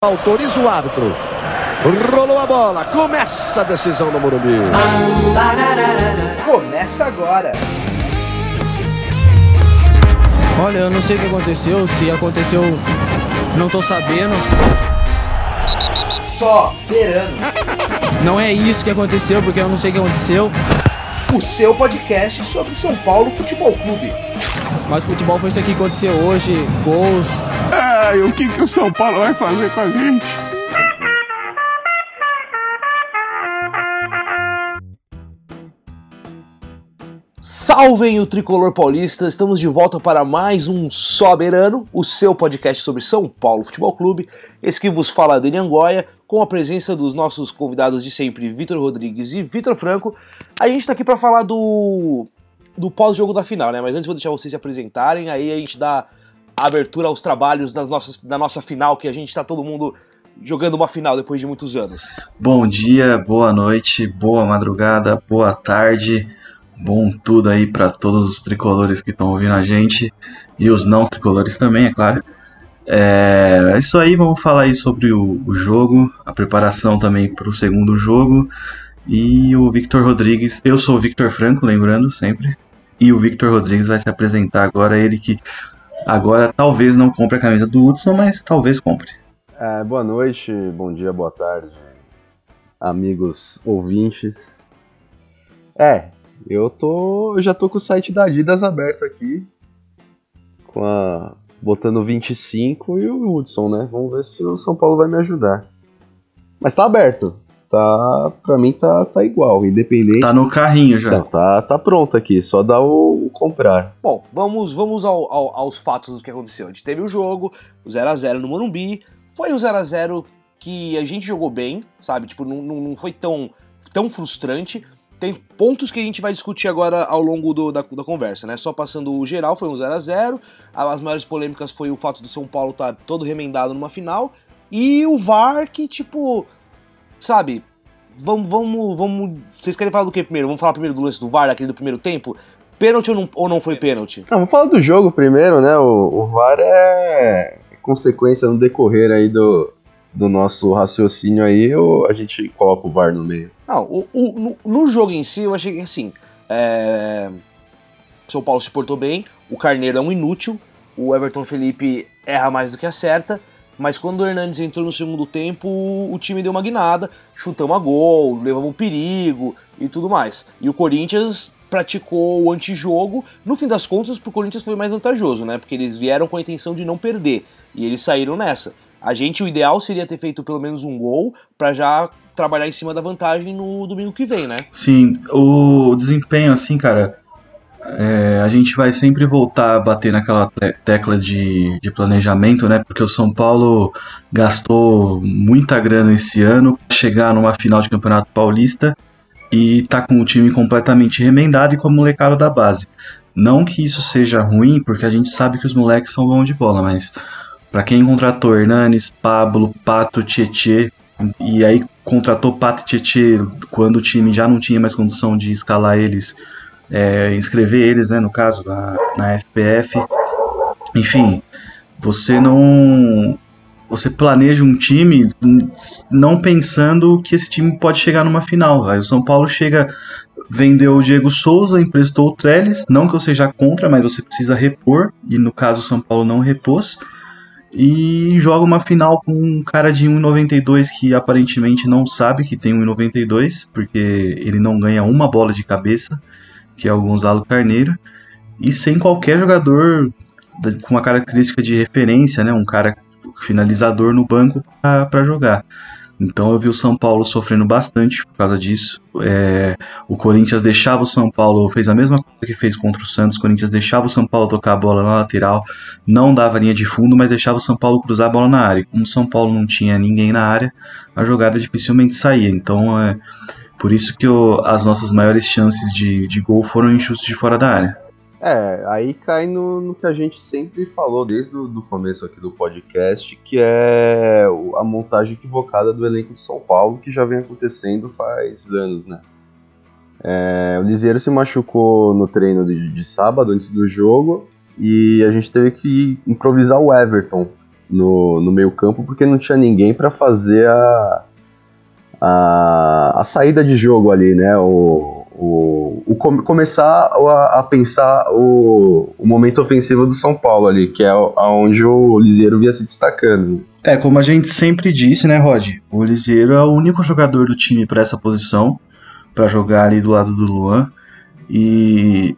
Autoriza o árbitro. Rolou a bola. Começa a decisão no Morumbi. Começa agora. Olha, eu não sei o que aconteceu. Se aconteceu, não tô sabendo. Só Verano. Não é isso que aconteceu, porque eu não sei o que aconteceu. O seu podcast sobre São Paulo Futebol Clube. Mas futebol foi isso aqui que aconteceu hoje. Gols. Ai, o que, que o São Paulo vai fazer com a gente? Salvem o tricolor paulista, estamos de volta para mais um Soberano, o seu podcast sobre São Paulo Futebol Clube. Esse que vos fala Dani Angoia, com a presença dos nossos convidados de sempre, Vitor Rodrigues e Vitor Franco. A gente está aqui para falar do, do pós-jogo da final, né? Mas antes vou deixar vocês se apresentarem, aí a gente dá a abertura aos trabalhos das nossas, da nossa final, que a gente está todo mundo jogando uma final depois de muitos anos. Bom dia, boa noite, boa madrugada, boa tarde, bom tudo aí para todos os tricolores que estão ouvindo a gente e os não tricolores também, é claro. É, é isso aí, vamos falar aí sobre o, o jogo, a preparação também para o segundo jogo e o Victor Rodrigues. Eu sou o Victor Franco, lembrando sempre. E o Victor Rodrigues vai se apresentar agora, ele que agora talvez não compre a camisa do Hudson, mas talvez compre. É, boa noite, bom dia, boa tarde, amigos ouvintes. É, eu tô. Eu já tô com o site da Adidas aberto aqui. Com a. Botando 25 e o Hudson, né? Vamos ver se o São Paulo vai me ajudar. Mas tá aberto. Tá. Pra mim tá, tá igual, independente. Tá no carrinho já. Não, tá, tá pronto aqui, só dá o, o comprar. Bom, vamos, vamos ao- ao- aos fatos do que aconteceu. A gente teve o jogo, o 0x0 no Morumbi. Foi um 0x0 que a gente jogou bem, sabe? Tipo, não, não, não foi tão, tão frustrante. Tem pontos que a gente vai discutir agora ao longo do- da, da conversa, né? Só passando o geral, foi um 0x0. As maiores polêmicas foi o fato do São Paulo estar todo remendado numa final. E o VAR que, tipo, sabe, vamos, vamos, vamos. Vocês querem falar do que primeiro? Vamos falar primeiro do lance do VAR, daquele do primeiro tempo? Pênalti ou não, ou não foi pênalti? Ah, vamos falar do jogo primeiro, né? O, o VAR é consequência no decorrer aí do, do nosso raciocínio aí, ou a gente coloca o VAR no meio. Não, o, o- no, no jogo em si, eu achei que assim. É... o São Paulo se portou bem, o Carneiro é um inútil, o Everton Felipe erra mais do que acerta, mas quando o Hernandes entrou no segundo tempo, o time deu uma guinada, chutamos a gol, levamos um perigo e tudo mais. E o Corinthians praticou o antijogo, no fim das contas, pro Corinthians foi mais vantajoso, né? Porque eles vieram com a intenção de não perder, e eles saíram nessa. A gente, o ideal seria ter feito pelo menos um gol pra já trabalhar em cima da vantagem no domingo que vem, né? Sim, o desempenho, assim, cara, é, a gente vai sempre voltar a bater naquela te- tecla de, de planejamento, né? Porque o São Paulo gastou muita grana esse ano pra chegar numa final de Campeonato Paulista e tá com o time completamente remendado e com a molecada da base. Não que isso seja ruim, porque a gente sabe que os moleques são bons de bola, mas pra quem contratou Hernanes, Pablo, Pato, Tietê, e aí contratou Pato e Tietê quando o time já não tinha mais condição de escalar eles, é, inscrever eles, né, no caso, na, na FPF. Enfim, você não. Você planeja um time não pensando que esse time pode chegar numa final. Vai. O São Paulo chega, vendeu o Diego Souza, emprestou o Trellis. Não que eu seja contra, mas você precisa repor. E no caso o São Paulo não repôs e joga uma final com um cara de 1,92 que aparentemente não sabe que tem 1,92, porque ele não ganha uma bola de cabeça, que é o Gonzalo Carneiro, e sem qualquer jogador com uma característica de referência, né, um cara finalizador no banco para jogar. Então eu vi o São Paulo sofrendo bastante por causa disso. É, o Corinthians deixava o São Paulo, fez a mesma coisa que fez contra o Santos. O Corinthians deixava o São Paulo tocar a bola na lateral, não dava linha de fundo, mas deixava o São Paulo cruzar a bola na área. Como o São Paulo não tinha ninguém na área, a jogada dificilmente saía. Então é por isso que as nossas maiores chances de, de gol foram em chutes de fora da área. É, aí cai no, no que a gente sempre falou desde o começo aqui do podcast, que é a montagem equivocada do elenco de São Paulo, que já vem acontecendo faz anos, né? É, o Liseiro se machucou no treino de, de sábado, antes do jogo, e a gente teve que improvisar o Everton. no, no meio campo porque não tinha ninguém para fazer a, a, a saída de jogo ali, né? O, o, o come, começar a, a pensar o, o, momento ofensivo do São Paulo ali, que é onde o Liseiro via se destacando. É, como a gente sempre disse, né, Rod? O Liseiro é o único jogador do time para essa posição, para jogar ali do lado do Luan. E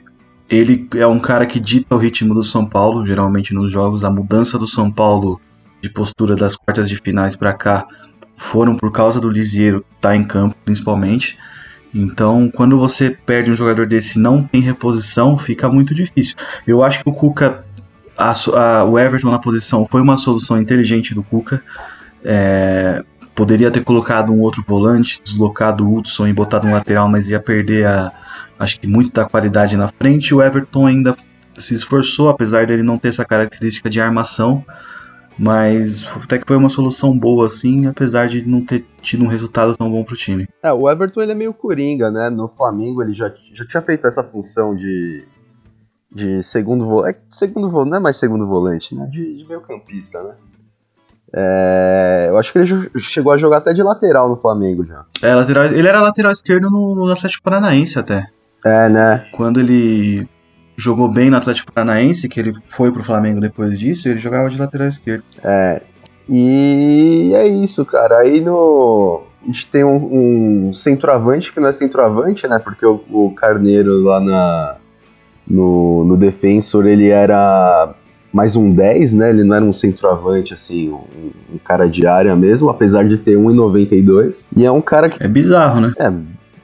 ele é um cara que dita o ritmo do São Paulo, geralmente nos jogos. A mudança do São Paulo de postura das quartas de finais para cá foram por causa do Lisieiro estar tá em campo, principalmente. Então, quando você perde um jogador desse e não tem reposição, fica muito difícil. Eu acho que o Cuca, a, a, o Everton na posição, foi uma solução inteligente do Cuca. É, poderia ter colocado um outro volante, deslocado o Hudson e botado um lateral, mas ia perder a, acho que muito da qualidade na frente. O Everton ainda se esforçou, apesar dele não ter essa característica de armação mas até que foi uma solução boa, assim, apesar de não ter tido um resultado tão bom pro time. É, o Everton ele é meio coringa, né? No Flamengo ele já, já tinha feito essa função de, de segundo volante. É, segundo volante, não é mais segundo volante, né? De, de meio campista, né? É, eu acho que ele chegou a jogar até de lateral no Flamengo já. É, lateral, ele era lateral esquerdo no, no Atlético Paranaense até. É, né? Quando ele jogou bem no Atlético Paranaense, que ele foi pro Flamengo depois disso, ele jogava de lateral esquerdo. É. E é isso, cara. Aí no. A gente tem um, um centroavante que não é centroavante, né? Porque o, o Carneiro lá na, no, no Defensor ele era mais um 10, né? Ele não era um centroavante, assim, um, um cara de área mesmo, apesar de ter 1,92. E é um cara que. É bizarro, né? É,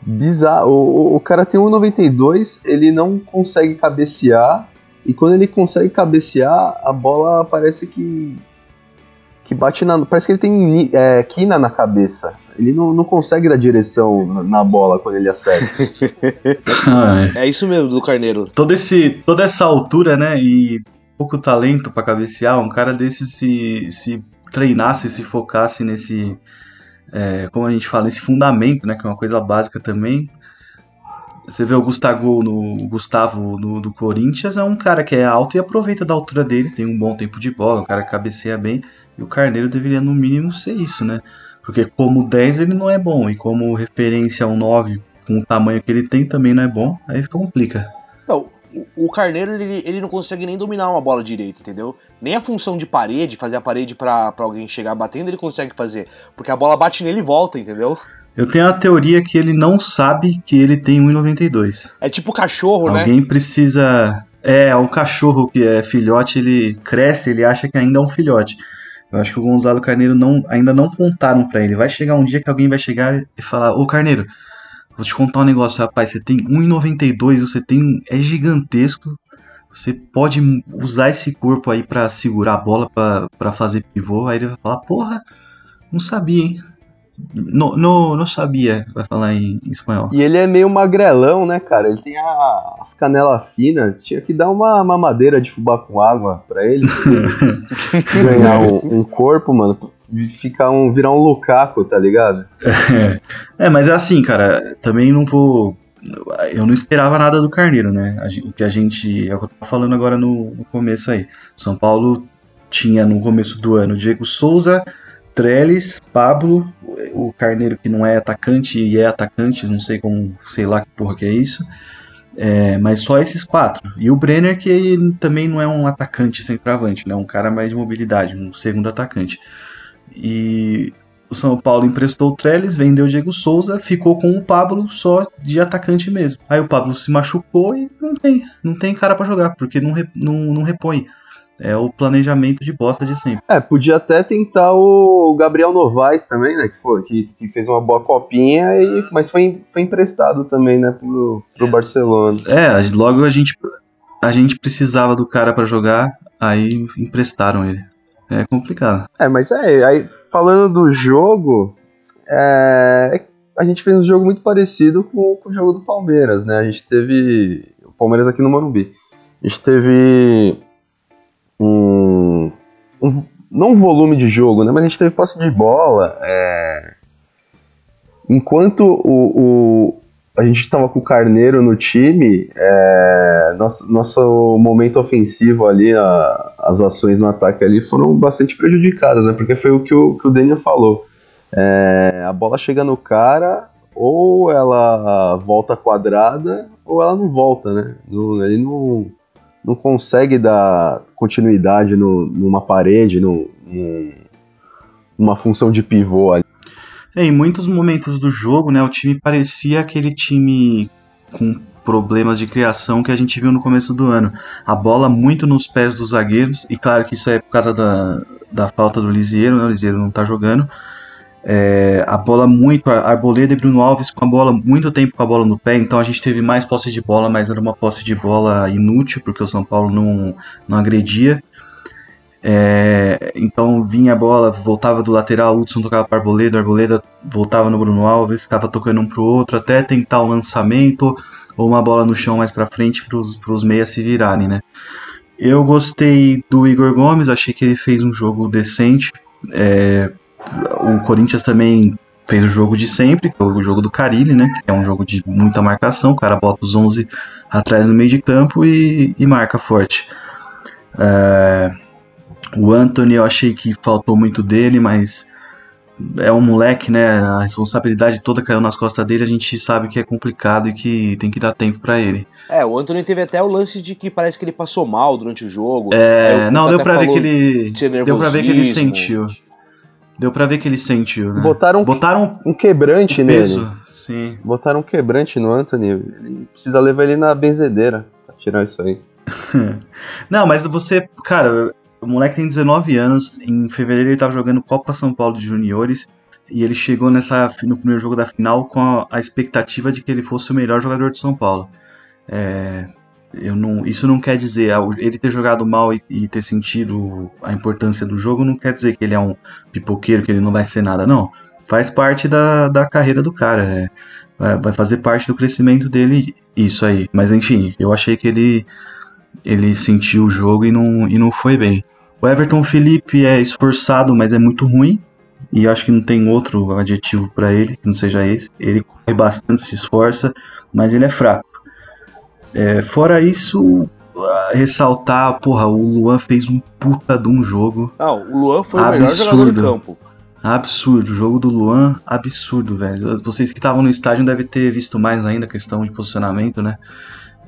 bizarro. O, o cara tem 1,92, ele não consegue cabecear. E quando ele consegue cabecear, a bola parece que. que bate na. Parece que ele tem é, quina na cabeça. Ele não, não consegue dar direção na bola quando ele acerta. é isso mesmo do Carneiro. Todo esse, toda essa altura, né? E pouco talento para cabecear, um cara desse se, se treinasse, se focasse nesse é, como a gente fala, esse fundamento, né, que é uma coisa básica também. Você vê o Gustavo no Gustavo no, do Corinthians, é um cara que é alto e aproveita da altura dele, tem um bom tempo de bola, um cara que cabeceia bem, e o Carneiro deveria no mínimo ser isso, né? Porque como 10 ele não é bom, e como referência a um 9 com o tamanho que ele tem também não é bom, aí complica. O, Carneiro ele, ele não consegue nem dominar uma bola direito, entendeu? Nem a função de parede, fazer a parede para alguém chegar batendo, ele consegue fazer. Porque a bola bate nele e volta, entendeu? Eu tenho a teoria que ele não sabe que ele tem 1,92. É tipo cachorro, alguém né? Alguém precisa. É, um cachorro que é filhote, ele cresce, ele acha que ainda é um filhote. Eu acho que o Gonzalo Carneiro não, ainda não contaram para ele. Vai chegar um dia que alguém vai chegar e falar: Ô Carneiro, Vou te contar um negócio, rapaz. Você tem 1,92, você tem. É gigantesco. Você pode usar esse corpo aí para segurar a bola, para fazer pivô. Aí ele vai falar, porra, não sabia, hein? Não, não, não sabia, vai falar em, em, espanhol. E ele é meio magrelão, né, cara? Ele tem a, as canelas finas. Tinha que dar uma mamadeira de fubá com água pra ele. ganhar um, um corpo, mano ficar um, virar um Lukaku, tá ligado? É, mas é assim, cara, também não vou. Eu não esperava nada do Carneiro, né? O que a gente. É o que eu tava falando agora no, no começo aí. São Paulo tinha no começo do ano Diego Souza, Trellis, Pablo, o Carneiro que não é atacante e é atacante, não sei como, sei lá que porra que é isso. É, mas só esses quatro. E o Brenner, que também não é um atacante centroavante, né? Um cara mais de mobilidade, um segundo atacante. E o São Paulo emprestou o Trellis, vendeu o Diego Souza, ficou com o Pablo só de atacante mesmo. Aí o Pablo se machucou e não tem, não tem cara para jogar, porque não, não, não repõe. É o planejamento de bosta de sempre. É, podia até tentar o Gabriel Novaes também, né? Que, foi, que, que fez uma boa copinha, e, mas foi, foi emprestado também, né? Pro, pro Barcelona. É, logo a gente, a gente precisava do cara para jogar, aí emprestaram ele. É complicado. É, mas é, aí falando do jogo, é, a gente fez um jogo muito parecido com, com, o jogo do Palmeiras, né? A gente teve. O Palmeiras aqui no Morumbi. A gente teve um, um não um volume de jogo, né? Mas a gente teve posse de bola. É, enquanto o, o, a gente tava com o Carneiro no time, é, nosso, nosso momento ofensivo ali, a, as ações no ataque ali foram bastante prejudicadas, né? Porque foi o que o, que o Daniel falou. É, a bola chega no cara, ou ela volta quadrada, ou ela não volta, né? Ele não, não consegue dar continuidade no, numa parede, no, num, numa função de pivô ali. É, em muitos momentos do jogo, né, o time parecia aquele time com problemas de criação que a gente viu no começo do ano. A bola muito nos pés dos zagueiros, e claro que isso é por causa da, da falta do Lisieiro, né, o Lisieiro não tá jogando. É, a bola muito, a Arboleda e Bruno Alves com a bola, muito tempo com a bola no pé, então a gente teve mais posse de bola, mas era uma posse de bola inútil, porque o São Paulo não, não agredia. É, então vinha a bola, voltava do lateral, o Hudson tocava para Arboleda, Arboleda voltava no Bruno Alves, estava tocando um para o outro, até tentar um lançamento ou uma bola no chão mais para frente para os meias se virarem, né? Eu gostei do Igor Gomes, achei que ele fez um jogo decente. É, o Corinthians também fez o jogo de sempre, que é o jogo do Carilli, né? Que é um jogo de muita marcação, o cara bota os 11 atrás no meio de campo e, e marca forte. É, o Anthony eu achei que faltou muito dele, mas é um moleque, né? A responsabilidade toda caiu nas costas dele, a gente sabe que é complicado e que tem que dar tempo para ele. É, o Anthony teve até o lance de que parece que ele passou mal durante o jogo. É, não, deu pra ver que ele. Deu pra ver que ele sentiu. Deu pra ver que ele sentiu, né? Botaram, Botaram um quebrante um peso, nele. Sim. Botaram um quebrante no Anthony. Ele precisa levar ele na benzedeira pra tirar isso aí. não, mas você, cara, o moleque tem 19 anos, em fevereiro ele tava jogando Copa São Paulo de Juniores e ele chegou nessa no primeiro jogo da final com a, a expectativa de que ele fosse o melhor jogador de São Paulo. É, não, isso não quer dizer ele ter jogado mal e, e, ter sentido a importância do jogo não quer dizer que ele é um pipoqueiro que ele não vai ser nada não faz parte da, da carreira do cara é, vai, vai fazer parte do crescimento dele isso aí mas enfim eu achei que ele ele sentiu o jogo e não, e não foi bem. O Everton Felipe é esforçado, mas é muito ruim. E acho que não tem outro adjetivo para ele que não seja esse. Ele corre bastante, se esforça, mas ele é fraco. É, fora isso, ressaltar, porra, o Luan fez um puta de um jogo. Não, o Luan foi absurdo. o melhor jogador do campo. Absurdo, o jogo do Luan, absurdo, velho. Vocês que estavam no estádio devem ter visto mais ainda a questão de posicionamento, né?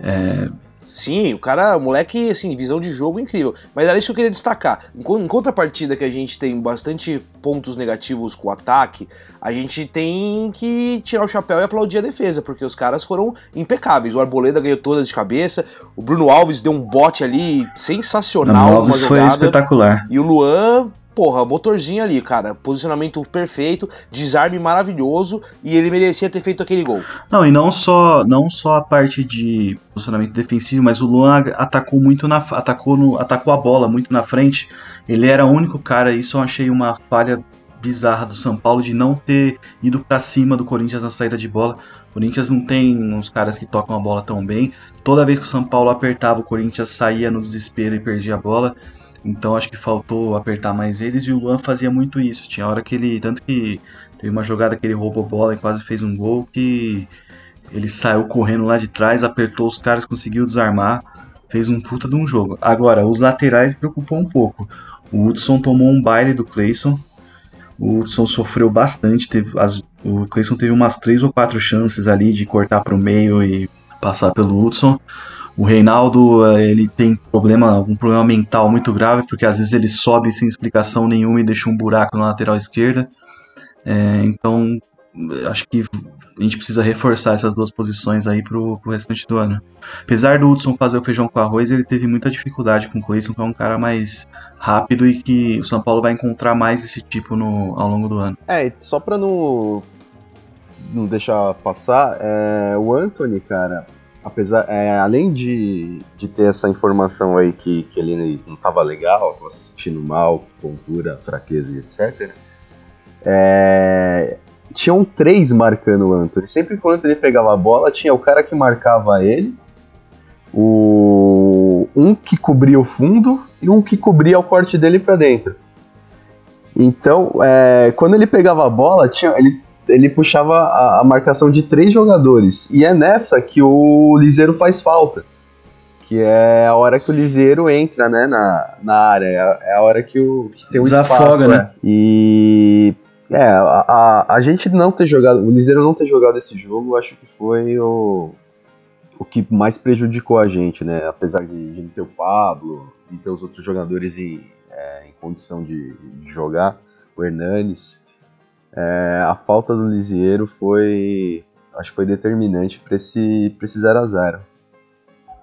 É, Sim, o cara, o moleque, assim, visão de jogo incrível. Mas era isso que eu queria destacar. Em contrapartida que a gente tem bastante pontos negativos com o ataque, a gente tem que tirar o chapéu e aplaudir a defesa, porque os caras foram impecáveis. O Arboleda ganhou todas de cabeça, o Bruno Alves deu um bote ali sensacional. O Alves foi espetacular. E o Luan porra, motorzinho ali, cara. Posicionamento perfeito, desarme maravilhoso e ele merecia ter feito aquele gol. Não, e não só, não só a parte de posicionamento defensivo, mas o Luan atacou muito na atacou no, atacou a bola muito na frente. Ele era o único cara, isso eu achei uma falha bizarra do São Paulo de não ter ido para cima do Corinthians na saída de bola. O Corinthians não tem uns caras que tocam a bola tão bem. Toda vez que o São Paulo apertava, o Corinthians saía no desespero e perdia a bola. Então acho que faltou apertar mais eles e o Luan fazia muito isso. Tinha hora que ele. Tanto que teve uma jogada que ele roubou bola e quase fez um gol que ele saiu correndo lá de trás, apertou os caras, conseguiu desarmar, fez um puta de um jogo. Agora, os laterais preocupou um pouco. O Hudson tomou um baile do Clayson. O Hudson sofreu bastante. Teve as, o Clayson teve umas três ou quatro chances ali de cortar para o meio e passar pelo Hudson. O Reinaldo, eh, ele tem problema, um problema mental muito grave, porque às vezes ele sobe sem explicação nenhuma e deixa um buraco na lateral esquerda. É, então, acho que a gente precisa reforçar essas duas posições aí pro, pro restante do ano. Apesar do Hudson fazer o feijão com arroz, ele teve muita dificuldade com o Cleison, que é um cara mais rápido e que o São Paulo vai encontrar mais desse tipo no, ao longo do ano. É, só pra não, não deixar passar, é, o Anthony, cara, apesar, é, além de, de ter essa informação aí que, que ele não estava legal, estava se sentindo mal, tontura, fraqueza e etc. É, tinham três marcando o Anthony. Sempre que o Anthony pegava a bola, tinha o cara que marcava ele, o um que cobria o fundo e um que cobria o corte dele para dentro. Então, é, quando ele pegava a bola, tinha, ele ele puxava a, a marcação de três jogadores. E é nessa que o Liseiro faz falta. Que é a hora que o Liseiro entra, né, na, na área. É a hora que, o, que tem um Desafoga, espaço, né? né? E é, a, a, a gente não ter jogado, o Liseiro não ter jogado esse jogo, acho que foi o, o que mais prejudicou a gente, né? Apesar de, de não ter o Pablo e ter os outros jogadores em, é, em condição de, de jogar, o Hernanes, é, a falta do Lisieiro foi, acho que foi determinante para esse, pra esse 0x0.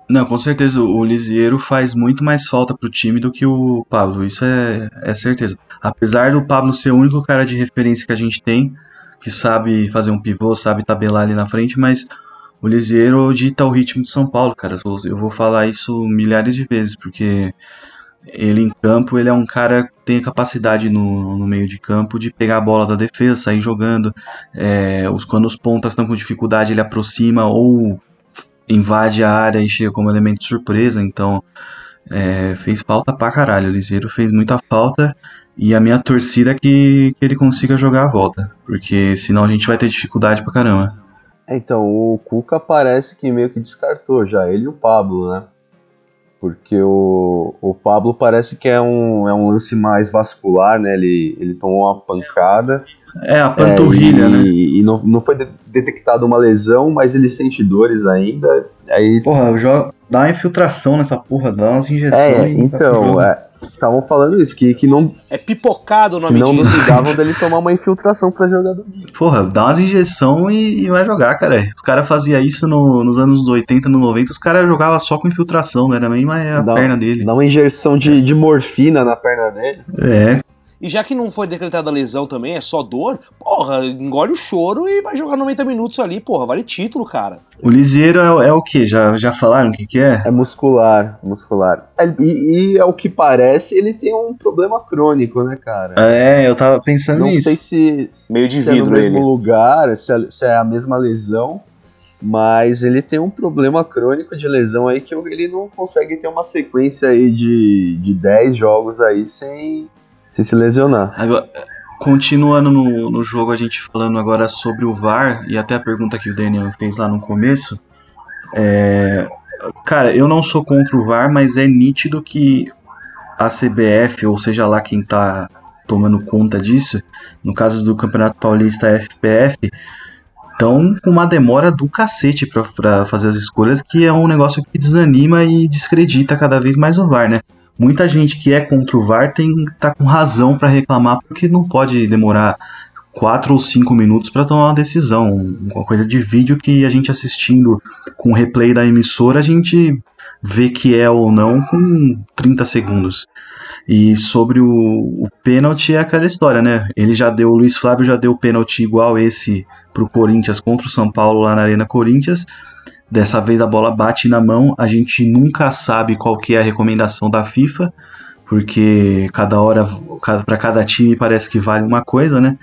Não, com certeza o Lisieiro faz muito mais falta pro time do que o Pablo, isso é, é certeza. Apesar do Pablo ser o único cara de referência que a gente tem, que sabe fazer um pivô, sabe tabelar ali na frente, mas o Lisieiro dita o ritmo do São Paulo, cara. Eu vou falar isso milhares de vezes, porque ele em campo, ele é um cara que tem capacidade no, no meio de campo de pegar a bola da defesa, sair jogando. É, os, quando os pontas estão com dificuldade, ele aproxima ou invade a área e chega como elemento de surpresa. Então, é, fez falta pra caralho. O Liseiro fez muita falta. E a minha torcida é que, que ele consiga jogar a volta. Porque senão a gente vai ter dificuldade pra caramba. Então, o Cuca parece que meio que descartou já, ele e o Pablo, né? Porque o, o Pablo parece que é um, é um lance mais vascular, né? Ele, ele tomou uma pancada. É, a panturrilha, é, e, né? E não, não foi de, detectada uma lesão, mas ele sente dores ainda. Aí, Porra, jogo, dá uma infiltração nessa porra, dá umas injeções. é, e tá então, jogo. estavam falando isso, que, que não, É pipocado o nome não duvidavam dele tomar uma infiltração pra jogador. Porra, dá umas injeções e, e vai jogar, cara. Os caras faziam isso no- nos anos 80, no 90, os caras jogavam só com infiltração, não era nem mais a Dá- perna dele. Dá uma injeção de, de morfina na perna dele. É, E já que não foi decretada a lesão também, é só dor, porra, engole o choro e vai jogar 90 minutos ali, porra, vale título, cara. o Liseiro é, é o que? Já, já falaram o que, que é? É muscular, muscular. É, e, e é o que parece, ele tem um problema crônico, né, cara? É, eu tava pensando Não nisso. sei se, Meio de se é no vidro mesmo ele. lugar, se é, se é a mesma lesão, mas ele tem um problema crônico de lesão aí que ele não consegue ter uma sequência aí de, de 10 jogos aí sem, sem se lesionar. Agora, continuando no, no jogo, a gente falando agora sobre o VAR, e até a pergunta que o Daniel fez lá no começo. é, cara, eu não sou contra o VAR, mas é nítido que a CBF, ou seja lá quem tá tomando conta disso, no caso do Campeonato Paulista a FPF, estão com uma demora do cacete pra fazer as escolhas, que é um negócio que desanima e descredita cada vez mais o VAR, né? Muita gente que é contra o VAR tem tá com razão pra reclamar porque não pode demorar quatro ou cinco minutos pra tomar uma decisão, uma coisa de vídeo que a gente assistindo com replay da emissora a gente vê que é ou não com 30 segundos. E sobre o, o pênalti é aquela história, né? Ele já deu, o Luiz Flávio já deu pênalti igual esse pro Corinthians contra o São Paulo lá na Arena Corinthians. Dessa vez a bola bate na mão, a gente nunca sabe qual que é a recomendação da FIFA, porque cada hora, para cada time parece que vale uma coisa, né?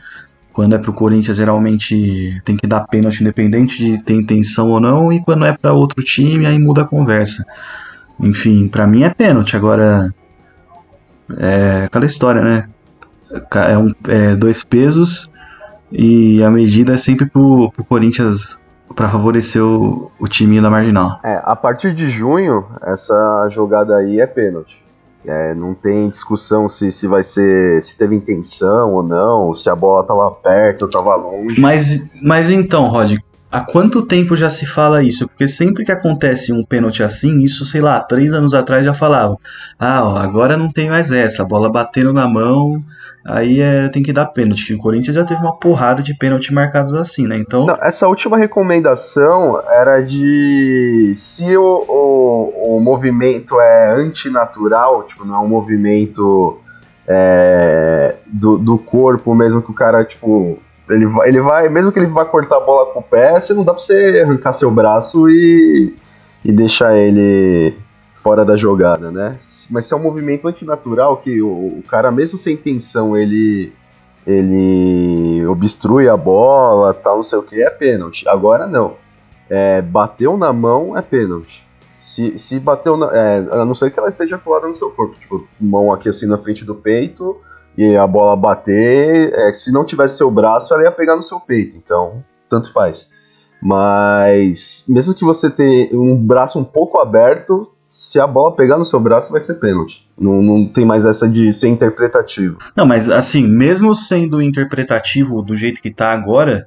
Quando é pro Corinthians, geralmente tem que dar pênalti independente de ter intenção ou não, e quando é para outro time, aí muda a conversa. Enfim, pra mim é pênalti. Agora, é aquela história, né? É, um, é dois pesos e a medida é sempre pro, pro Corinthians para favorecer o, o time da marginal. É, a partir de junho, essa jogada aí é pênalti. É, não tem discussão se, se vai ser. se teve intenção ou não, se a bola tava perto ou tava longe. Mas, mas então, Rod, há quanto tempo já se fala isso? Porque sempre que acontece um pênalti assim, isso, sei lá, três anos atrás já falavam. Ah, ó, agora não tem mais essa, a bola batendo na mão, aí é, tem que dar pênalti. O Corinthians já teve uma porrada de pênalti marcados assim, né? Então, Não, essa última recomendação era de se o, o, o movimento é antinatural, tipo, não é um movimento é, do, do corpo mesmo que o cara, tipo, ele vai, ele vai, mesmo que ele vá cortar a bola com o pé, você não dá pra você arrancar seu braço e, e deixar ele fora da jogada, né? Mas se é um movimento antinatural, que o, o cara, mesmo sem intenção, ele ele obstrui a bola, tal, não sei o que, é pênalti. Agora não. É, bateu na mão é pênalti. Se, se bateu na. É, a não ser que ela esteja colada no seu corpo. Tipo, mão aqui assim na frente do peito, e a bola bater, é, se não tivesse seu braço, ela ia pegar no seu peito. Então, tanto faz. Mas mesmo que você tenha um braço um pouco aberto, se a bola pegar no seu braço, vai ser pênalti. Não, não tem mais essa de ser interpretativo. Não, mas assim, mesmo sendo interpretativo do jeito que tá agora,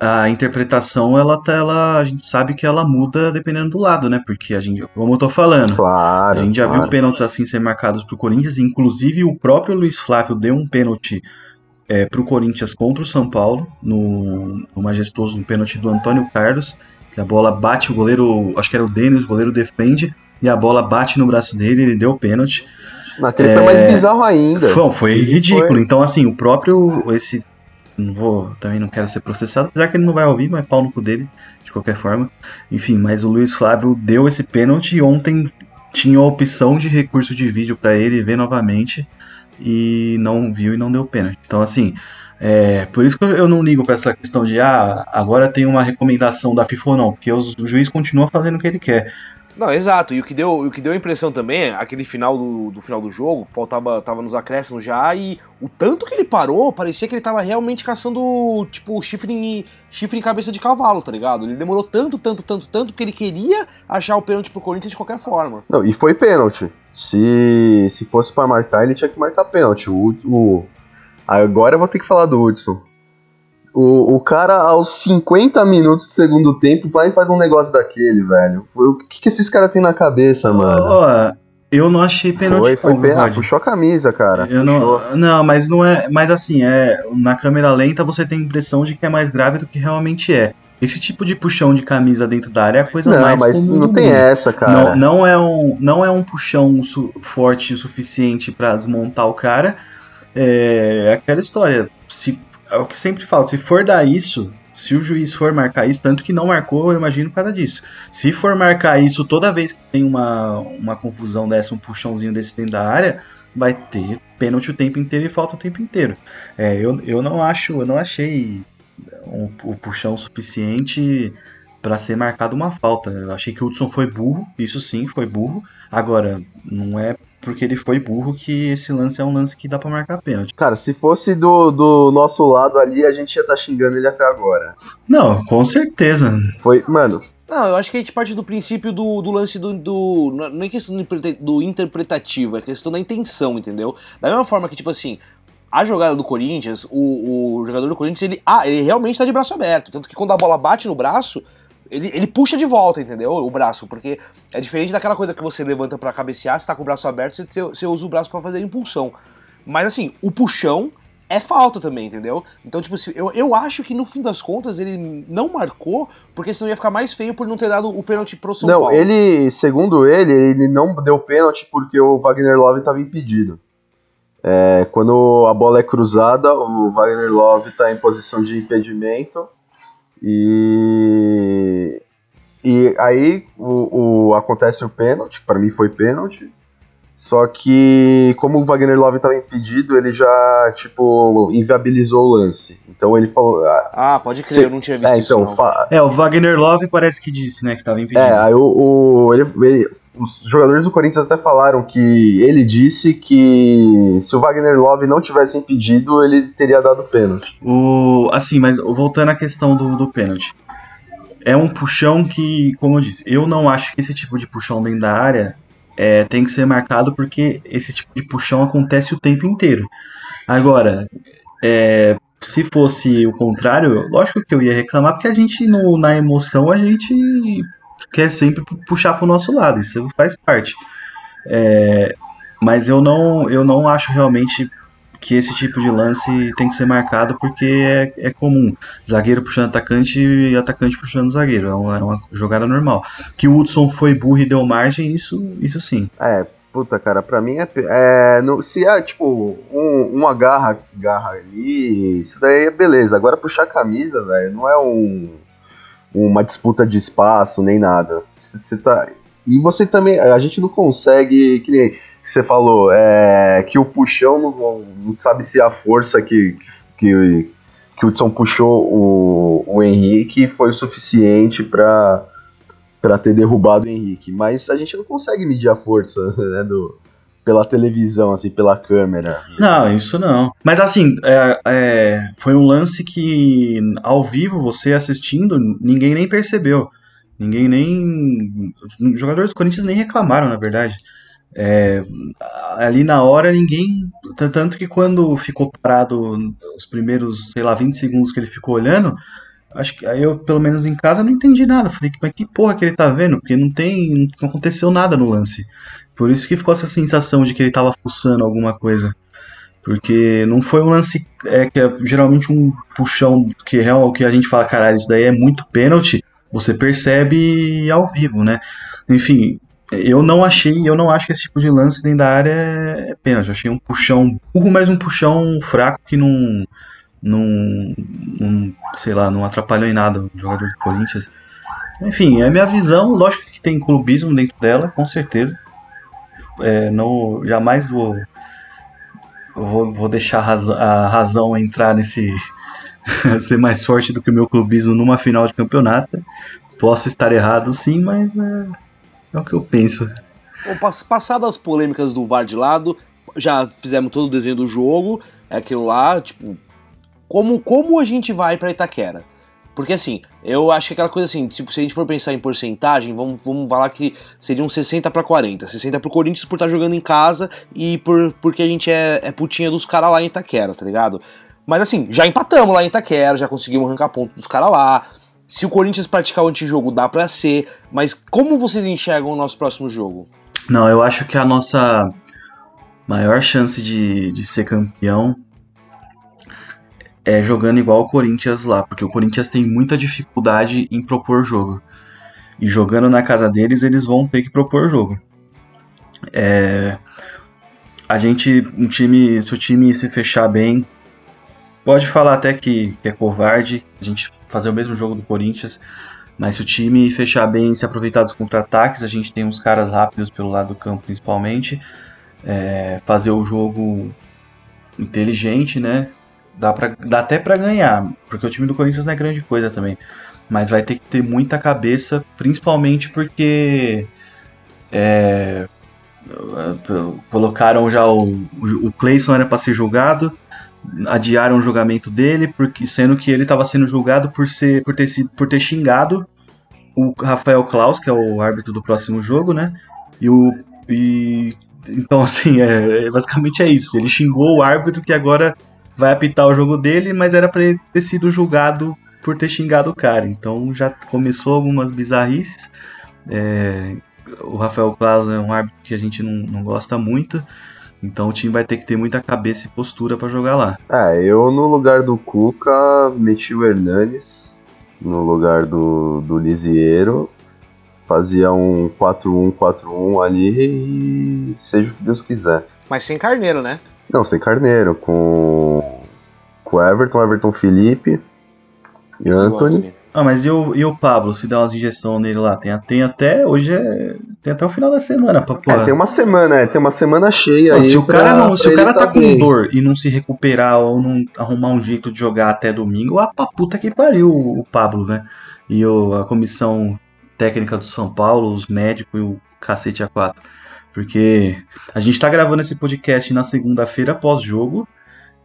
a interpretação, ela, tá, ela a gente sabe que ela muda dependendo do lado, né? Porque a gente, como eu tô falando, Claro. a gente já claro. viu pênaltis assim ser marcados pro Corinthians, inclusive o próprio Luiz Flávio deu um pênalti é, pro Corinthians contra o São Paulo, no, no majestoso um pênalti do Antônio Carlos, que a bola bate, o goleiro, acho que era o Denis, o goleiro defende, e a bola bate no braço dele, ele deu o pênalti. Naquele foi mais bizarro ainda. Foi, foi ridículo. Foi. Então, assim, o próprio. Esse. Não vou. Também não quero ser processado, apesar que ele não vai ouvir, mas pau no cu dele, de qualquer forma. Enfim, mas o Luiz Flávio deu esse pênalti ontem tinha a opção de recurso de vídeo pra ele ver novamente e não viu e não deu pênalti. Então, assim. É, por isso que eu não ligo pra essa questão de ah, agora tem uma recomendação da FIFA ou não, porque os- o juiz continua fazendo o que ele quer. Não, exato. E o que deu, o que deu a impressão também, é aquele final do, do final do jogo, faltava tava nos acréscimos já e o tanto que ele parou, parecia que ele tava realmente caçando tipo chifre em, chifre em cabeça de cavalo, tá ligado? Ele demorou tanto, tanto, tanto, tanto que ele queria achar o pênalti pro Corinthians de qualquer forma. Não, e foi pênalti. Se, se fosse pra marcar, ele tinha que marcar pênalti. O, o- agora eu vou ter que falar do Hudson. O, o cara, aos 50 minutos do segundo tempo, vai e faz um negócio daquele, velho. O que, que esses caras têm na cabeça, mano? Ó, eu não achei pênalti. Foi, foi pênalti. Rod. Puxou a camisa, cara. Eu Puxou. não, não, mas não é. Mas assim, é. Na câmera lenta você tem a impressão de que é mais grave do que realmente é. Esse tipo de puxão de camisa dentro da área é a coisa Não, mais mas comum não tem essa, cara. Não, não é um, não é um puxão su- forte o suficiente pra desmontar o cara. É aquela história. Se, é o que sempre falo, se for dar isso, se o juiz for marcar isso, tanto que não marcou, eu imagino por causa disso. Se for marcar isso toda vez que tem uma, uma confusão dessa, um puxãozinho desse dentro da área, vai ter pênalti o tempo inteiro e falta o tempo inteiro. É, eu, eu não acho, eu não achei um, o puxão suficiente para ser marcado uma falta. Eu achei que o Hudson foi burro, isso sim, foi burro. Agora, não é porque ele foi burro que esse lance é um lance que dá pra marcar pênalti. Cara, se fosse do, do nosso lado ali, a gente ia estar xingando ele até agora. Não, com certeza. Foi, mano, Não, eu acho que a gente parte do princípio do, do lance do, do. Não é questão do interpreta- do interpretativo, é questão da intenção, entendeu? Da mesma forma que, tipo assim, a jogada do Corinthians, o, o jogador do Corinthians, ele. Ah, ele realmente tá de braço aberto. Tanto que quando a bola bate no braço, ele, ele puxa de volta, entendeu? O braço, porque é diferente daquela coisa que você levanta pra cabecear, você tá com o braço aberto, você, você usa o braço pra fazer a impulsão. Mas assim, o puxão é falta também, entendeu? Então, tipo eu, eu acho que no fim das contas ele não marcou, porque senão ia ficar mais feio por não ter dado o pênalti pro São não, Paulo. ele, segundo ele, ele não deu pênalti porque o Wagner Love estava impedido. É, quando a bola é cruzada, o Wagner Love está em posição de impedimento e e aí o, o- acontece o pênalti, para mim foi pênalti. Só que como o Wagner Love estava impedido, ele já tipo inviabilizou o lance. Então ele falou, ah, Ah, pode crer, Sim. eu não tinha visto é, isso então não. fa- É, o Wagner Love parece que disse, né, que tava impedido. É, aí o, o- ele- ele- os jogadores do Corinthians até falaram que ele disse que se o Wagner Love não tivesse impedido, ele teria dado pênalti. O, assim, mas voltando à questão do, do pênalti. É um puxão que, como eu disse, eu não acho que esse tipo de puxão dentro da área é, tem que ser marcado porque esse tipo de puxão acontece o tempo inteiro. Agora, é, se fosse o contrário, lógico que eu ia reclamar, porque a gente, no- na emoção, a gente quer sempre pu- puxar pro nosso lado, isso faz parte. É, mas eu não, eu não acho realmente que esse tipo de lance tem que ser marcado porque é, é comum. Zagueiro puxando atacante e atacante puxando zagueiro. É uma, é uma jogada normal. Que o Hudson foi burro e deu margem, isso, isso sim. É, puta, cara, pra mim é. é no- se é, tipo, um, uma garra, garra ali, isso daí é beleza. Agora puxar a camisa, velho, não é um, uma disputa de espaço nem nada. Você tá. E você também. A gente não consegue. Que nem você falou, é, que o puxão não, não sabe se a força que, que, que o Hudson puxou o, o Henrique foi o suficiente para ter derrubado o Henrique, mas a gente não consegue medir a força né, do, pela televisão, assim, pela câmera. Não, isso não. Mas assim, é, é, foi um lance que ao vivo, você assistindo, ninguém nem percebeu. Ninguém nem. Os jogadores do Corinthians nem reclamaram, na verdade. É, ali na hora ninguém. Tanto que quando ficou parado os primeiros, sei lá, 20 segundos que ele ficou olhando, acho que eu, pelo menos em casa, não entendi nada. Falei, mas que porra que ele tá vendo? Porque não tem. não aconteceu nada no lance. Por isso que ficou essa sensação de que ele tava fuçando alguma coisa. Porque não foi um lance é, que é geralmente um puxão que é o que a gente fala, caralho, isso daí é muito pênalti. Você percebe ao vivo, né? Enfim, eu não achei, eu não acho que esse tipo de lance dentro da área é pênalti. Eu achei um puxão burro, mas um puxão fraco que não, não, não sei lá, não atrapalhou em nada o jogador do Corinthians. Enfim, é minha visão. Lógico que tem clubismo dentro dela, com certeza. É, não, jamais vou, vou, vou deixar a razão, a razão entrar nesse ser mais forte do que o meu clubismo numa final de campeonato. Posso estar errado sim, mas é, é o que eu penso. Bom, passadas as polêmicas do VAR de lado, já fizemos todo o desenho do jogo, é aquilo lá, tipo, como, como a gente vai para Itaquera? Porque assim, eu acho que aquela coisa assim, tipo, se a gente for pensar em porcentagem, vamos, vamos falar que seriam 60 para 40. 60 pro Corinthians por estar tá jogando em casa e por, porque a gente é, é putinha dos caras lá em Itaquera, tá ligado? Mas assim, já empatamos lá em Itaquera, já conseguimos arrancar ponto dos caras lá. Se o Corinthians praticar o antijogo, dá para ser. Mas como vocês enxergam o nosso próximo jogo? Não, eu acho que a nossa maior chance de, de ser campeão é jogando igual o Corinthians lá, porque o Corinthians tem muita dificuldade em propor jogo. E jogando na casa deles, eles vão ter que propor jogo. É, a gente, um time, se o time se fechar bem, pode falar até que, que é covarde a gente fazer o mesmo jogo do Corinthians, mas se o time fechar bem, se aproveitar dos contra-ataques, a gente tem uns caras rápidos pelo lado do campo principalmente, é, fazer o jogo inteligente, né? Dá, pra, dá até para ganhar, porque o time do Corinthians não é grande coisa também. Mas vai ter que ter muita cabeça, principalmente porque é, colocaram já o, o Clayson era para ser julgado, adiaram o julgamento dele, porque sendo que ele estava sendo julgado por ser por ter sido por ter xingado o Rafael Klaus, que é o árbitro do próximo jogo, né? E o e então assim, é, basicamente é isso. Ele xingou o árbitro que agora vai apitar o jogo dele, mas era para ele ter sido julgado por ter xingado o cara. Então já começou algumas bizarrices. É, o Rafael Klaus é um árbitro que a gente não, não gosta muito. Então o time vai ter que ter muita cabeça e postura para jogar lá. É, eu no lugar do Cuca meti o Hernanes no lugar do, do Lisiero. Fazia um 4-1-4-1 ali e seja o que Deus quiser. Mas sem carneiro, né? Não, sem Carneiro, com, com Everton, Everton Felipe e Anthony. Ah, mas e o, e o Pablo, se dá umas injeções nele lá? Tem, tem até. Hoje é. Tem até o final da semana pra É, tem uma semana, é, tem uma semana cheia aí. Se o cara, pra, não, se o cara tá, tá com bem. dor e não se recuperar ou não arrumar um jeito de jogar até domingo, a pra puta que pariu o Pablo, né? E o, a comissão técnica do São Paulo, os médicos e o cacete A4. Porque a gente tá gravando esse podcast na segunda-feira pós-jogo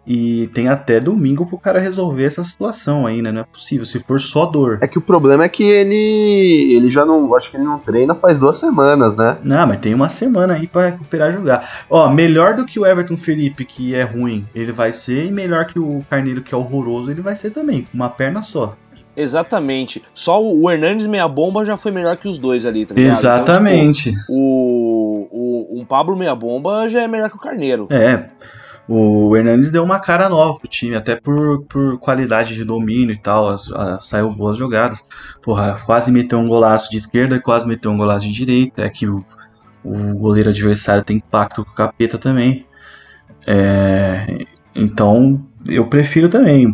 e tem até domingo pro cara resolver essa situação aí, né? Não é possível, se for só dor. É que o problema é que ele. ele já não. Acho que ele não treina faz duas semanas, né? Não, mas tem uma semana aí pra recuperar e jogar. Ó, melhor do que o Everton Felipe, que é ruim, ele vai ser, e melhor que o Carneiro, que é horroroso, ele vai ser também, com uma perna só. Exatamente. Só o Hernandes meia bomba já foi melhor que os dois ali, tá ligado? Exatamente. Então, tipo, o, um Pablo meia bomba já é melhor que o Carneiro. É. O Hernandes deu uma cara nova pro time, até por, por qualidade de domínio e tal. As, a- saiu boas jogadas. Porra, quase meteu um golaço de esquerda, quase meteu um golaço de direita. É que o, o goleiro adversário tem impacto com o capeta também. É, então, eu prefiro também.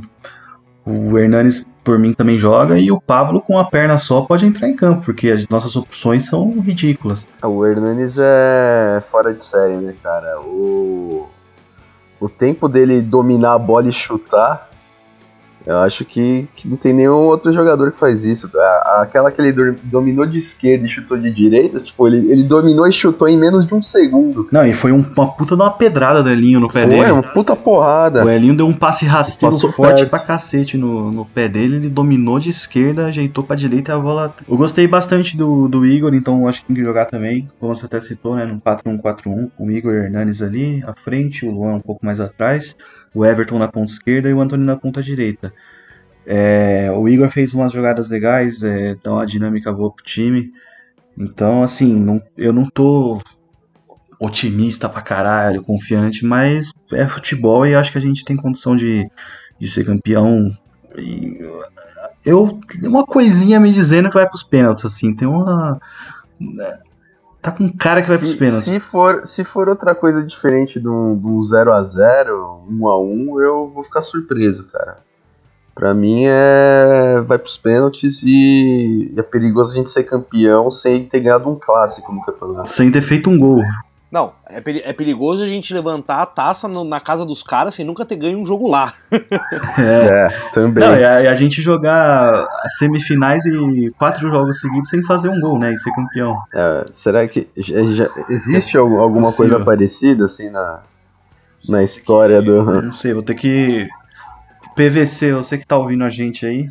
O Hernanes, por mim, também joga. E o Pablo, com a perna só, pode entrar em campo, porque as nossas opções são ridículas. O Hernanes é fora de série, né, cara? O, o tempo dele dominar a bola e chutar Eu acho que, que não tem nenhum outro jogador que faz isso. A- Aquela que ele dominou de esquerda e chutou de direita, tipo, ele, ele dominou e chutou em menos de um segundo. Não, e foi um- uma puta de uma pedrada do Elinho no pé Foi dele. uma puta porrada. O Elinho deu um passe rasteiro Passou forte perto. pra cacete no, no pé dele, ele dominou de esquerda, ajeitou pra direita e a bola. Eu gostei bastante do, do Igor, então acho que tem que jogar também, como você até citou, né? No 4-1-4-1, com o Igor Hernanes ali à frente, o Luan um pouco mais atrás, o Everton na ponta esquerda e o Antônio na ponta direita. É, o Igor fez umas jogadas legais, é, uma dinâmica boa pro time. Então, assim, não- eu não tô otimista pra caralho, confiante, mas é futebol e acho que a gente tem condição de, de ser campeão. E eu uma coisinha me dizendo que vai pros pênaltis, assim, tem uma tá com cara que vai pros pênaltis. se for, se for outra coisa diferente de um 0x0, 1x1, eu vou ficar surpreso, cara. Pra mim é. Vai pros pênaltis e é perigoso a gente ser campeão sem ter ganhado um clássico no campeonato. Sem ter feito um gol. Não, é, peri- é perigoso a gente levantar a taça no- na casa dos caras sem nunca ter ganho um jogo lá. É. É, também. Não, e a, e a gente jogar as semifinais e quatro jogos seguidos sem fazer um gol, né? E ser campeão. É, será que já, já existe algum- alguma Possível. coisa parecida assim na, na história do. Não sei, vou ter que. PVC, você que tá ouvindo a gente aí.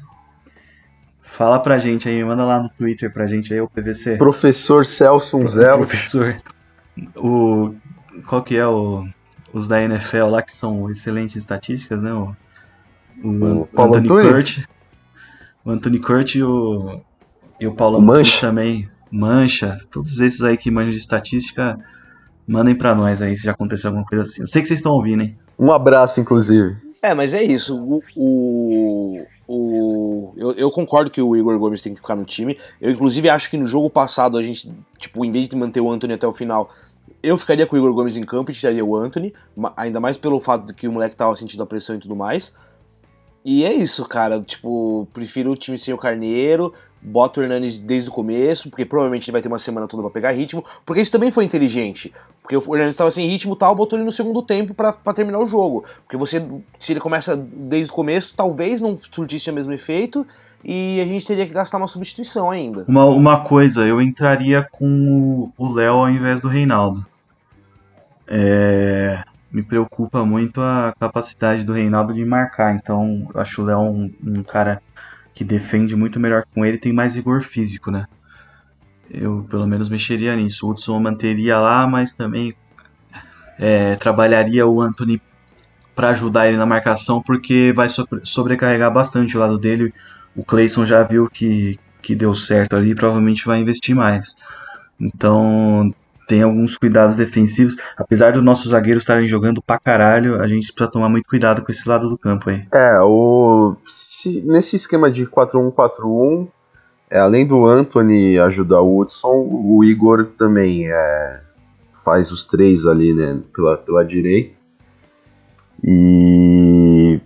Fala pra gente aí, manda lá no Twitter pra gente aí, o PVC. Professor Celso Unzel? Professor. O. Qual que é o. Os da NFL lá que são excelentes estatísticas, né? O, o, O Paulo Anthony Antunes? Kurt. O Anthony Kurt e o. E o Paulo O Mancha? Também. Mancha. Todos esses aí que manjam de estatística, mandem pra nós aí se já aconteceu alguma coisa assim. Eu sei que vocês estão ouvindo, hein? Um abraço, inclusive. É, mas é isso. O, o, o- eu, eu concordo que o Igor Gomes tem que ficar no time. Eu, inclusive, acho que no jogo passado a gente, tipo, em vez de manter o Anthony até o final, eu ficaria com o Igor Gomes em campo e tiraria o Anthony. Ainda mais pelo fato de que o moleque tava sentindo a pressão e tudo mais. E é isso, cara. Tipo, prefiro o time sem o Carneiro. Bota o Hernanes desde o começo, porque provavelmente ele vai ter uma semana toda pra pegar ritmo. Porque isso também foi inteligente. Porque o Hernandes estava sem ritmo tal, botou ele no segundo tempo pra terminar o jogo. Porque você, se ele começa desde o começo, talvez não surtisse o mesmo efeito e a gente teria que gastar uma substituição ainda. Uma, uma coisa, eu entraria com o Léo ao invés do Reinaldo. É, me preocupa muito a capacidade do Reinaldo de marcar, então eu acho o Léo um, um cara que defende muito melhor com ele, tem mais vigor físico, né? Eu pelo menos mexeria nisso. O Hudson manteria lá, mas também é, trabalharia o Anthony para ajudar ele na marcação, porque vai sobre- sobrecarregar bastante o lado dele. O Clayson já viu que, que deu certo ali, provavelmente vai investir mais. Então tem alguns cuidados defensivos. Apesar dos nossos zagueiros estarem jogando pra caralho, a gente precisa tomar muito cuidado com esse lado do campo aí. É, o se- nesse esquema de 4-1-4-1, é, além do Anthony ajudar o Hudson, o Igor também é, faz os três ali, né, pela, pela direita. E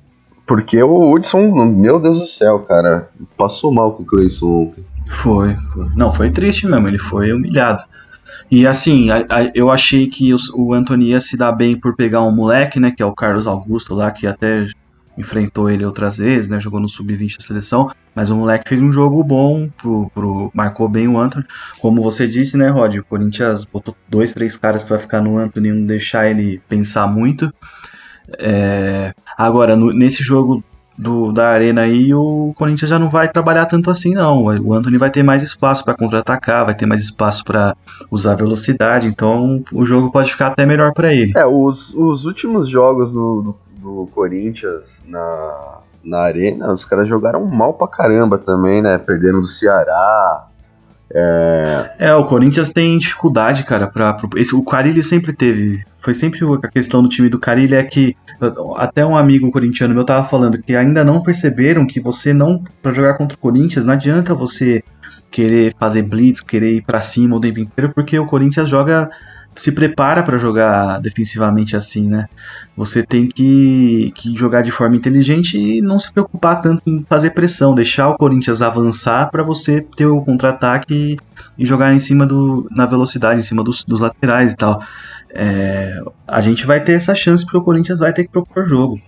porque o Hudson, meu Deus do céu, cara, passou mal com o Clayson ontem. Foi, foi. Não, foi triste mesmo, ele foi humilhado. E assim, a- a- eu achei que os- o Anthony ia se dar bem por pegar um moleque, né, que é o Carlos Augusto lá, que até enfrentou ele outras vezes, né, jogou no sub-20 da seleção, mas o moleque fez um jogo bom, pro, pro- marcou bem o Anthony. Como você disse, né, Rod, o Corinthians botou dois, três caras pra ficar no Anthony, não deixar ele pensar muito. É, agora, no- nesse jogo do, da arena aí, o Corinthians já não vai trabalhar tanto assim, não. O Anthony vai ter mais espaço para contra-atacar, vai ter mais espaço para usar velocidade, então o jogo pode ficar até melhor para ele. É, os, os últimos jogos do, do, do Corinthians na, na arena, os caras jogaram mal pra caramba também, né? Perderam do Ceará. É, É, o Corinthians tem dificuldade, cara, para esse o Carilli sempre teve, foi sempre a questão do time do Carilli é que até um amigo corintiano meu tava falando que ainda não perceberam que você não para jogar contra o Corinthians não adianta você querer fazer blitz, querer ir pra cima o tempo inteiro, porque o Corinthians joga se prepara para jogar defensivamente assim, né? Você tem que, que jogar de forma inteligente e não se preocupar tanto em fazer pressão, deixar o Corinthians avançar para você ter o contra-ataque e, jogar em cima do na velocidade, em cima dos, dos laterais e tal. É, a gente vai ter essa chance porque o Corinthians vai ter que propor jogo.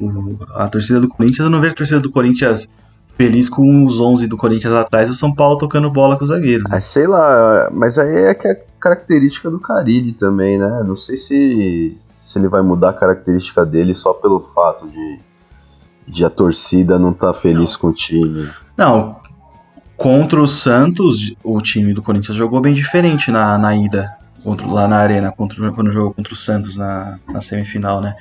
A torcida do Corinthians, eu não vejo a torcida do Corinthians feliz com os 11 do Corinthians atrás e o São Paulo tocando bola com os zagueiros. Ah, sei lá, mas aí é que é característica do Carilli também, né? Não sei se, se ele vai mudar a característica dele só pelo fato de, de a torcida não estar feliz com o time. Não, contra o Santos, o time do Corinthians jogou bem diferente na, na ida, contra, lá na arena, contra, quando jogou contra o Santos na, na semifinal, né?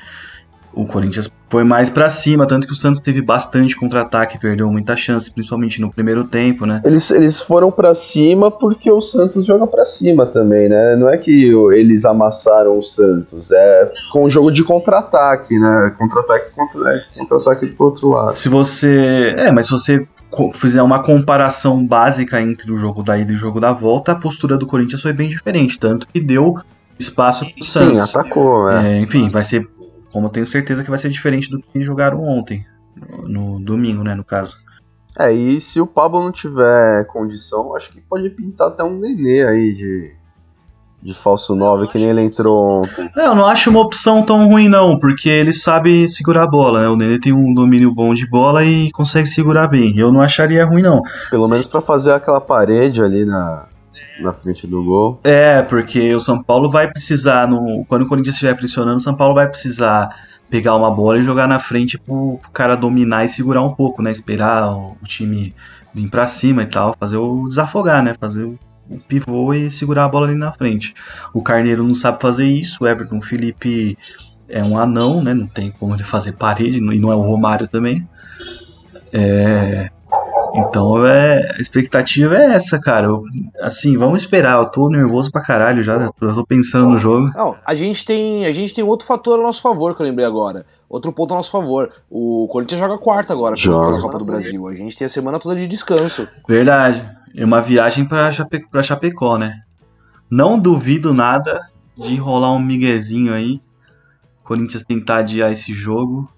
O Corinthians foi mais pra cima, tanto que o Santos teve bastante contra-ataque, perdeu muita chance, principalmente no primeiro tempo, né? Eles, eles foram pra cima porque o Santos joga pra cima também, né? Não é que eles amassaram o Santos, é com um jogo de contra-ataque, né? Contra-ataque contra, é, contra-ataque pro outro lado. Se você. É, mas se você fizer uma comparação básica entre o jogo da ida e o jogo da volta, a postura do Corinthians foi bem diferente, tanto que deu espaço pro Santos. Sim, atacou, né? É, enfim, vai ser, como eu tenho certeza que vai ser diferente do que jogaram ontem, no domingo, né, no caso. É, e se o Pablo não tiver condição, acho que pode pintar até um Nenê aí de, de falso 9, que nem ele entrou ontem. É, eu não acho uma opção tão ruim não, porque ele sabe segurar a bola, né, o Nenê tem um domínio bom de bola e consegue segurar bem, eu não acharia ruim não. Pelo menos pra fazer aquela parede ali na, na frente do gol. É, porque o São Paulo vai precisar, no, quando o Corinthians estiver pressionando, o São Paulo vai precisar pegar uma bola e jogar na frente pro, pro cara dominar e segurar um pouco, né? Esperar o, o time vir pra cima e tal, fazer o desafogar, né? Fazer o, o pivô e segurar a bola ali na frente. O Carneiro não sabe fazer isso, o Everton Felipe é um anão, né? Não tem como ele fazer parede, e não é o Romário também. É, então é, a expectativa é essa, cara. Eu- assim, vamos esperar. Eu tô nervoso pra caralho já. Eu tô, pensando no jogo. Não, a gente tem, a gente tem outro fator a nosso favor que eu lembrei agora. Outro ponto a nosso favor. O Corinthians joga quarta agora Joga. Copa do Brasil. A gente tem a semana toda de descanso. Verdade. É uma viagem pra, Chape, pra Chapecó, né? Não duvido nada de rolar um miguezinho aí. Corinthians tentar adiar esse jogo.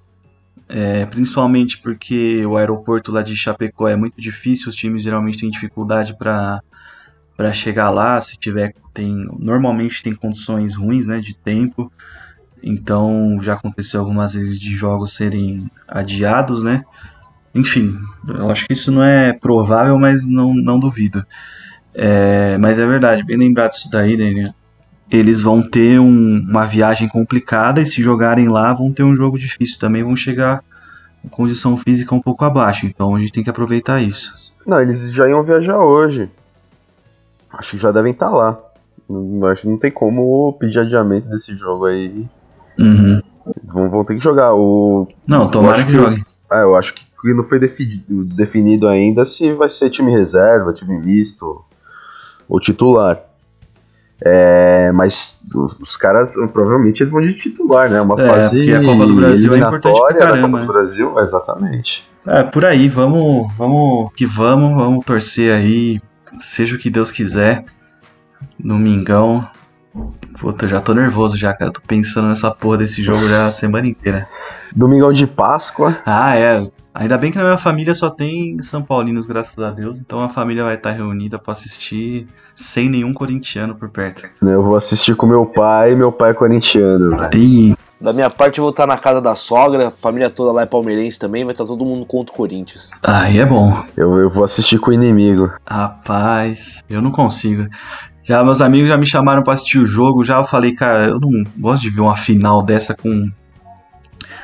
É, principalmente porque o aeroporto lá de Chapecó é muito difícil. Os times geralmente têm dificuldade pra para chegar lá. Se tiver, tem normalmente tem condições ruins, né, de tempo. Então já aconteceu algumas vezes de jogos serem adiados, né? Enfim, eu acho que isso não é provável, mas não, não duvido. É, mas é verdade, bem lembrado isso daí, Daniel. Eles vão ter um- uma viagem complicada e se jogarem lá vão ter um jogo difícil também, vão chegar com condição física um pouco abaixo. Então a gente tem que aproveitar isso. Não, eles já iam viajar hoje. Acho que já devem estar lá. Não, acho que não tem como pedir adiamento desse jogo aí. Uhum. Vão, vão ter que jogar. O, Não, tomara acho que que- jogue. é, eu acho que não foi definido, definido ainda se vai ser time reserva, time misto ou titular. É, mas os, caras provavelmente eles vão de titular, né? Uma É, fase a Copa do Brasil é importante pra caramba, Copa do Brasil, exatamente. É, por aí, vamos, vamos que vamos, vamos torcer aí, seja o que Deus quiser. Domingão. Puta, já tô nervoso já, cara. Tô pensando nessa porra desse jogo já a semana inteira. Domingão de Páscoa. Ah, é. Ainda bem que na minha família só tem São Paulinos, graças a Deus. Então a família vai estar reunida pra assistir sem nenhum corintiano por perto. Eu vou assistir com meu pai, meu pai é corintiano. Da minha parte, eu vou estar na casa da sogra, a família toda lá é palmeirense também, vai estar todo mundo contra o Corinthians. aí é bom. Eu, eu vou assistir com o inimigo. Rapaz, eu não consigo. Já meus amigos já me chamaram pra assistir o jogo, já eu falei, cara, eu não gosto de ver uma final dessa com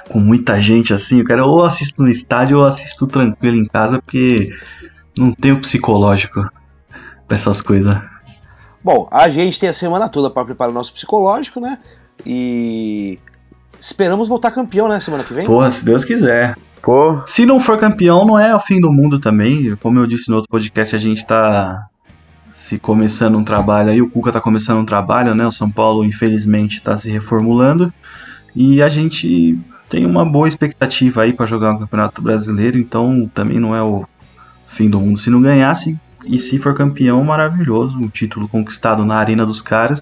com muita gente assim. Eu quero ou assisto no estádio ou assisto tranquilo em casa, porque não tenho psicológico pra essas coisas. Bom, a gente tem a semana toda para preparar o nosso psicológico, né? E esperamos voltar campeão, né, semana que vem? Porra, se Deus quiser. Pô, Se não for campeão, não é o fim do mundo também. Como eu disse no outro podcast, a gente tá se começando um trabalho aí, o Cuca tá começando um trabalho, né? O São Paulo, infelizmente, tá se reformulando. E a gente tem uma boa expectativa aí pra jogar um campeonato brasileiro, então também não é o fim do mundo se não ganhasse. E se for campeão, maravilhoso, um título conquistado na arena dos caras.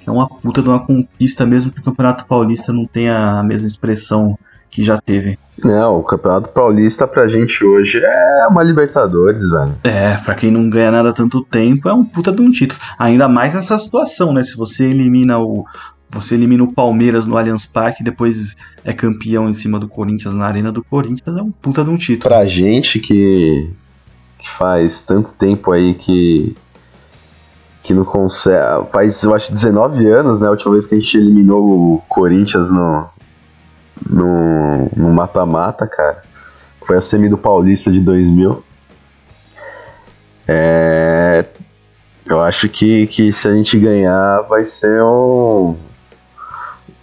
que é uma puta de uma conquista, mesmo que o Campeonato Paulista não tenha a mesma expressão que já teve. Não, o Campeonato Paulista pra gente hoje é uma Libertadores, velho. É, pra quem não ganha nada há tanto tempo, é um puta de um título. Ainda mais nessa situação, né? Se você elimina o. Você elimina o Palmeiras no Allianz Parque e depois é campeão em cima do Corinthians na Arena do Corinthians, é um puta de um título. Pra gente que, que faz tanto tempo aí que. Que não consegue. Faz, eu acho, 19 anos, né? A última vez que a gente eliminou o Corinthians no, no no mata-mata, cara. Foi a semi do Paulista de 2000. É, eu acho que, que se a gente ganhar vai ser um,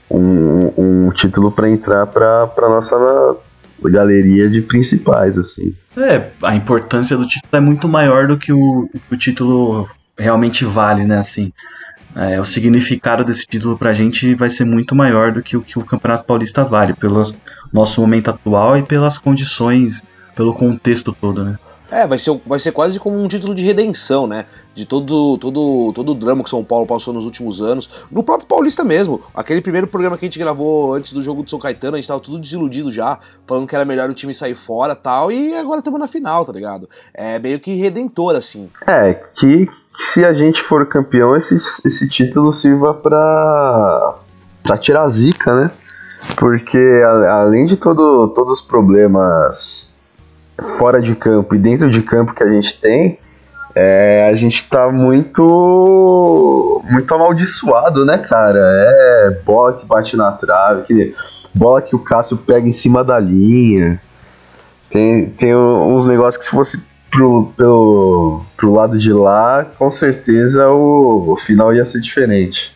um, um título para entrar para nossa galeria de principais, assim. É, a importância do título é muito maior do que o, o título realmente vale, né? Assim, é, o significado desse título pra gente vai ser muito maior do que o que o Campeonato Paulista vale, pelo nosso momento atual e pelas condições, pelo contexto todo, né? É, vai ser, vai ser quase como um título de redenção, né? De todo, todo, todo o drama que São Paulo passou nos últimos anos. No próprio Paulista mesmo. Aquele primeiro programa que a gente gravou antes do jogo do São Caetano, a gente tava tudo desiludido já, falando que era melhor o time sair fora tal, e agora estamos na final, tá ligado? É meio que redentor, assim. É, que se a gente for campeão, esse, esse título sirva pra, pra tirar a zica, né? Porque a, além de todo, todos os problemas fora de campo e dentro de campo que a gente tem, é, a gente tá muito muito amaldiçoado, né, cara? É bola que bate na trave, que, bola que o Cássio pega em cima da linha. Tem, tem uns negócios que se fosse pro, pelo, pro lado de lá, com certeza o, o final ia ser diferente.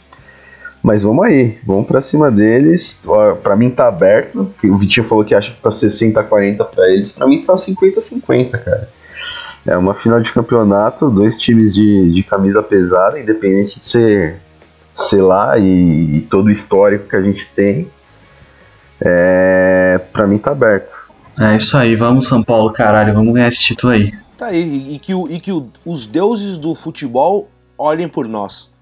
Mas vamos aí, vamos pra cima deles. Pra mim tá aberto. O Vitinho falou que acha que tá 60-40 pra eles. Pra mim tá 50-50, cara. É uma final de campeonato, dois times de, de camisa pesada, independente de ser, sei lá, e, e todo o histórico que a gente tem. É, pra mim tá aberto. É isso aí, vamos São Paulo, caralho, vamos ganhar esse título aí. Tá aí, e que, e que os deuses do futebol olhem por nós.